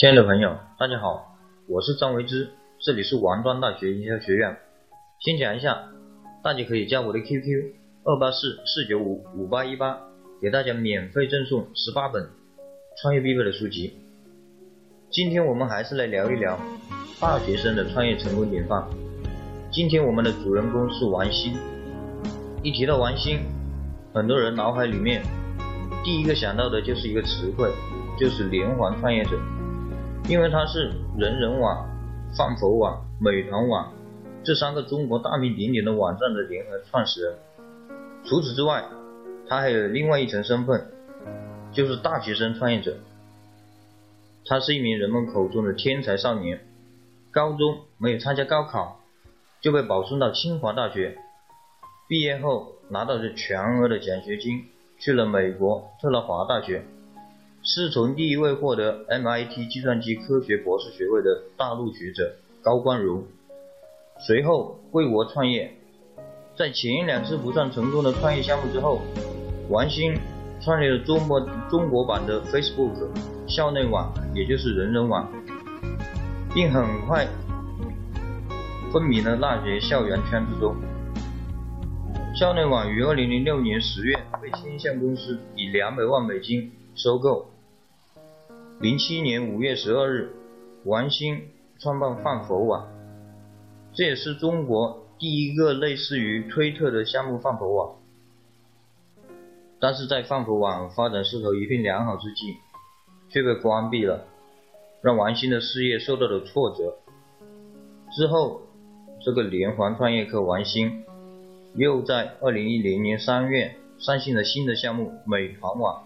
亲爱的朋友，大家好，我是张维之，这里是王庄大学营销学院。先讲一下，大家可以加我的 QQ 二八四四九五五八一八，给大家免费赠送十八本创业必备的书籍。今天我们还是来聊一聊大学生的创业成功典范。今天我们的主人公是王兴。一提到王兴，很多人脑海里面第一个想到的就是一个词汇，就是连环创业者。因为他是人人网、饭否网、美团网这三个中国大名鼎鼎的网站的联合创始人。除此之外，他还有另外一层身份，就是大学生创业者。他是一名人们口中的天才少年，高中没有参加高考，就被保送到清华大学，毕业后拿到了全额的奖学金，去了美国特拉华大学。是从第一位获得 MIT 计算机科学博士学位的大陆学者高光荣，随后回国创业。在前两次不算成功的创业项目之后，王兴创立了中国中国版的 Facebook 校内网，也就是人人网，并很快风靡了大学校园圈之中。校内网于2006年10月被天线公司以200万美金收购。零七年五月十二日，王兴创办饭否网，这也是中国第一个类似于推特的项目饭否网。但是在饭否网发展势头一片良好之际，却被关闭了，让王兴的事业受到了挫折。之后，这个连环创业客王兴又在二零一零年三月上线了新的项目美团网。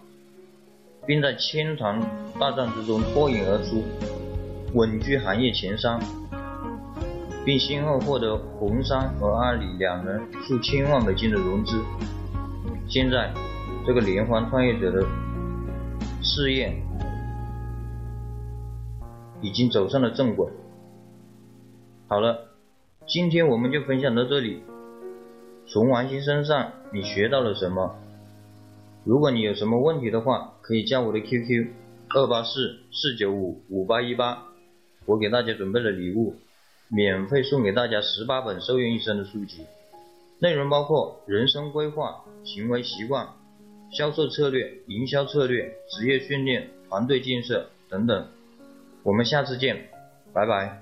并在千团大战之中脱颖而出，稳居行业前三，并先后获得红杉和阿里两人数千万美金的融资。现在，这个连环创业者的事业已经走上了正轨。好了，今天我们就分享到这里。从王鑫身上，你学到了什么？如果你有什么问题的话，可以加我的 QQ 二八四四九五五八一八，我给大家准备了礼物，免费送给大家十八本受用一生的书籍，内容包括人生规划、行为习惯、销售策略、营销策略、职业训练、团队建设等等。我们下次见，拜拜。